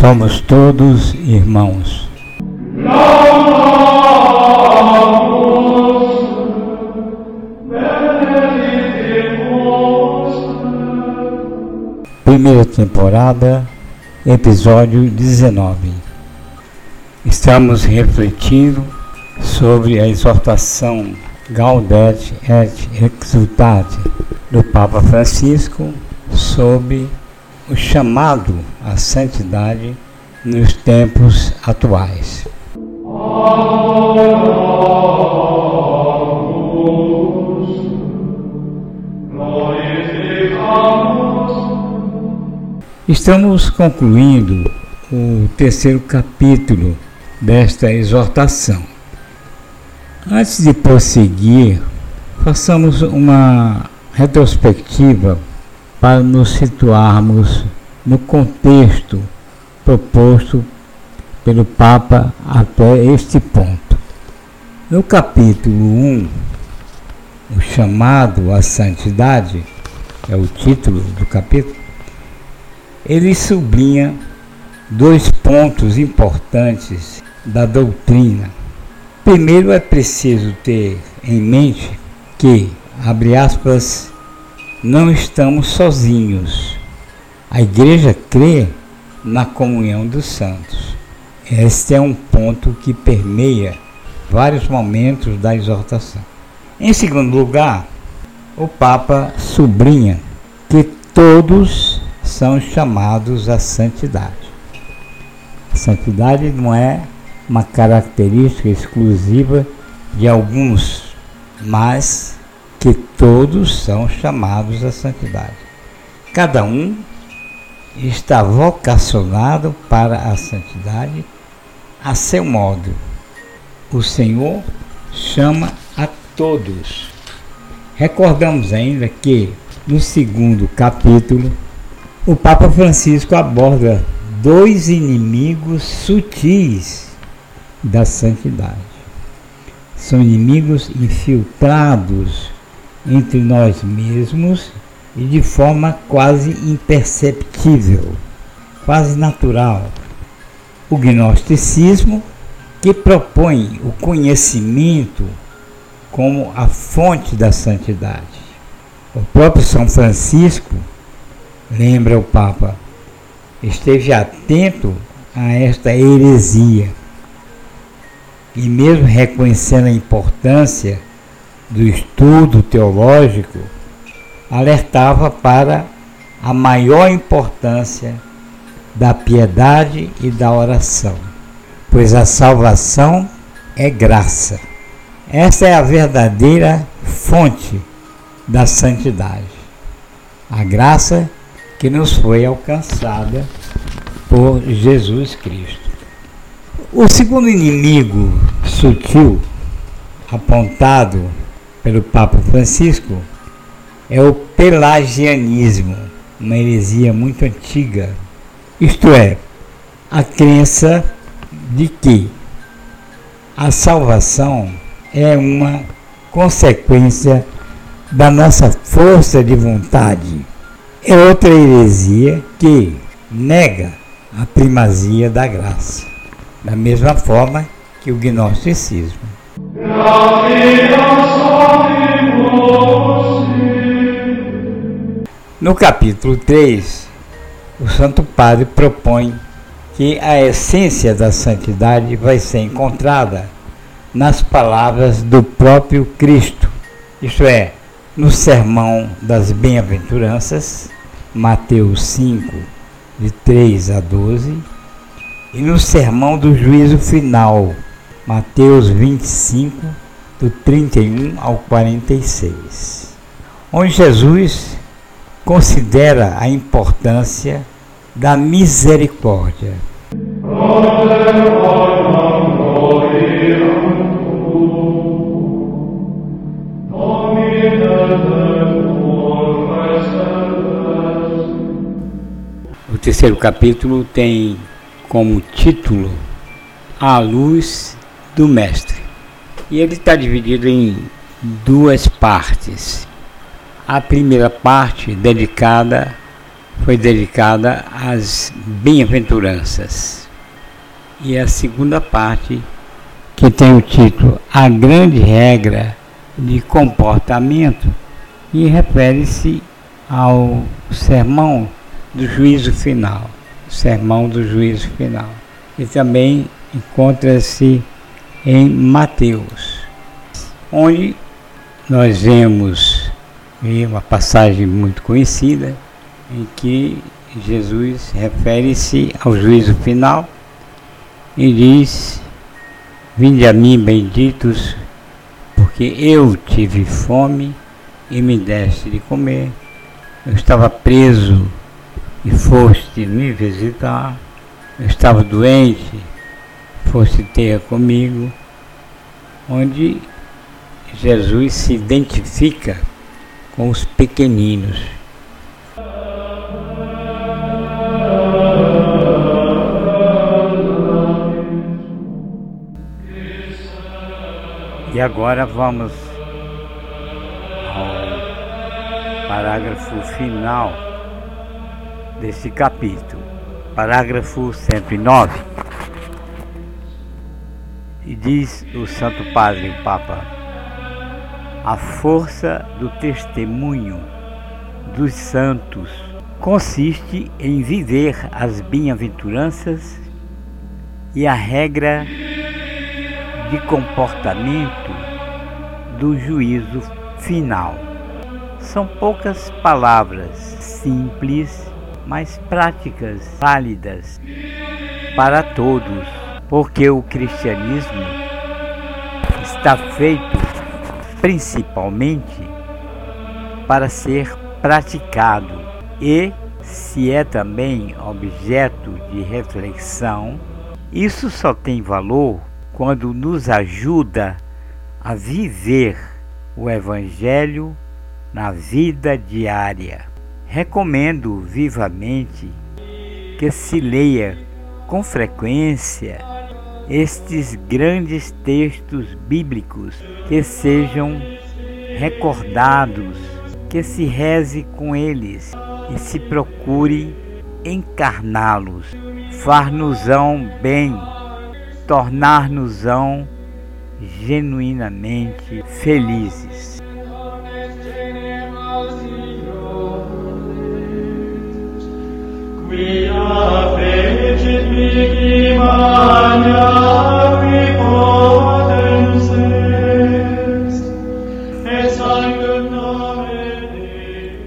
Somos todos irmãos. Primeira temporada, episódio 19. Estamos refletindo sobre a exortação Gaudet et Exultate do Papa Francisco sobre o chamado à santidade nos tempos atuais. Estamos concluindo o terceiro capítulo desta exortação. Antes de prosseguir, façamos uma retrospectiva para nos situarmos no contexto proposto pelo Papa até este ponto. No capítulo 1, o chamado à santidade, é o título do capítulo, ele sublinha dois pontos importantes da doutrina. Primeiro é preciso ter em mente que, abre aspas, não estamos sozinhos. A igreja crê na comunhão dos santos. Este é um ponto que permeia vários momentos da exortação. Em segundo lugar, o Papa sublinha que todos são chamados à santidade. Santidade não é uma característica exclusiva de alguns, mas que todos são chamados à santidade. Cada um está vocacionado para a santidade a seu modo. O Senhor chama a todos. Recordamos ainda que no segundo capítulo o Papa Francisco aborda dois inimigos sutis da santidade. São inimigos infiltrados entre nós mesmos e de forma quase imperceptível, quase natural. O gnosticismo, que propõe o conhecimento como a fonte da santidade. O próprio São Francisco, lembra o Papa, esteve atento a esta heresia e, mesmo reconhecendo a importância do estudo teológico alertava para a maior importância da piedade e da oração, pois a salvação é graça. Essa é a verdadeira fonte da santidade. A graça que nos foi alcançada por Jesus Cristo. O segundo inimigo sutil apontado pelo Papa Francisco é o pelagianismo, uma heresia muito antiga. Isto é, a crença de que a salvação é uma consequência da nossa força de vontade. É outra heresia que nega a primazia da graça, da mesma forma que o gnosticismo. No capítulo 3, o Santo Padre propõe que a essência da santidade vai ser encontrada nas palavras do próprio Cristo, isto é, no Sermão das Bem-aventuranças, Mateus 5, de 3 a 12, e no Sermão do Juízo Final, Mateus 25, do 31 ao 46, onde Jesus considera a importância da misericórdia. O terceiro capítulo tem como título à luz do Mestre. E ele está dividido em duas partes. A primeira parte dedicada foi dedicada às bem-aventuranças. E a segunda parte, que tem o título A Grande Regra de Comportamento, e refere-se ao sermão do juízo final. Sermão do juízo final. E também encontra-se em Mateus, onde nós vemos uma passagem muito conhecida em que Jesus refere-se ao juízo final e diz: Vinde a mim, benditos, porque eu tive fome e me deste de comer. Eu estava preso e foste me visitar. Eu estava doente, foste ter comigo. Onde Jesus se identifica com os pequeninos. E agora vamos ao parágrafo final desse capítulo, parágrafo 109. E diz o Santo Padre, o Papa, a força do testemunho dos santos consiste em viver as bem-aventuranças e a regra de comportamento do juízo final. São poucas palavras simples, mas práticas, válidas para todos, porque o cristianismo está feito principalmente para ser praticado e, se é também objeto de reflexão, isso só tem valor quando nos ajuda a viver o Evangelho na vida diária. Recomendo vivamente que se leia com frequência estes grandes textos bíblicos, que sejam recordados, que se reze com eles e se procure encarná-los. Far-nos-ão bem tornar-nos-ão genuinamente felizes. Via fecit mihi magna qui